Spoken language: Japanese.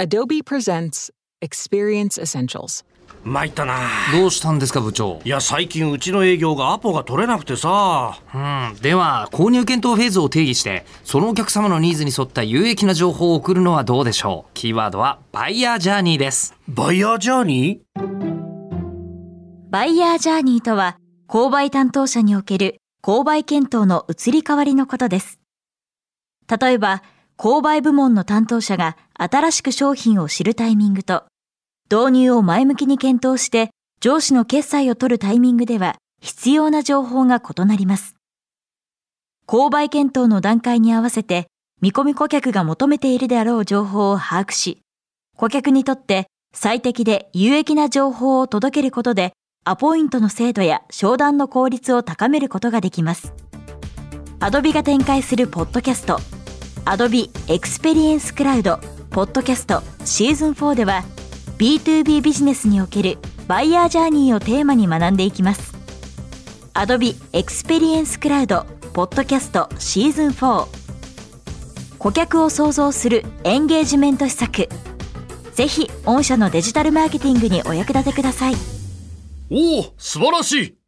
Adobe presents Experience Essentials. 参ったな。どうしたんですか部長？いや最近うちの営業がアポが取れなくてさ。うん。では購入検討フェーズを定義してそのお客様のニーズに沿った有益な情報を送るのはどうでしょう？キーワードはバイヤージャーニーです。バイヤージャーニバイヤージャーニーとは、購買担当者における購買検討の移り変わりのことです。例えば、購買部門の担当者が新しく商品を知るタイミングと、導入を前向きに検討して上司の決済を取るタイミングでは必要な情報が異なります。購買検討の段階に合わせて見込み顧客が求めているであろう情報を把握し、顧客にとって最適で有益な情報を届けることでアポイントの精度や商談の効率を高めることができます。アドビが展開するポッドキャスト、 Adobe Experience Cloud ポッドキャストシーズン4では B2B ビジネスにおけるバイヤージャーニーをテーマに学んでいきます。 Adobe Experience Cloud ポッドキャストシーズン4顧客を創造するエンゲージメント施策ぜひ御社のデジタルマーケティングにお役立てください。おお素晴らしい